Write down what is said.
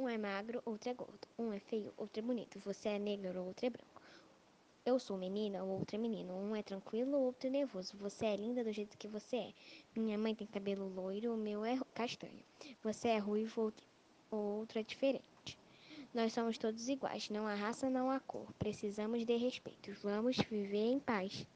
Um é magro, outro é gordo. Um é feio, outro é bonito. Você é negro, outro é branco. Eu sou menina, ou outro é menino. Um é tranquilo, outro é nervoso. Você é linda do jeito que você é. Minha mãe tem cabelo loiro, o meu é castanho. Você é ruivo, outro, outro é diferente. Nós somos todos iguais, não há raça, não há cor. Precisamos de respeito. Vamos viver em paz.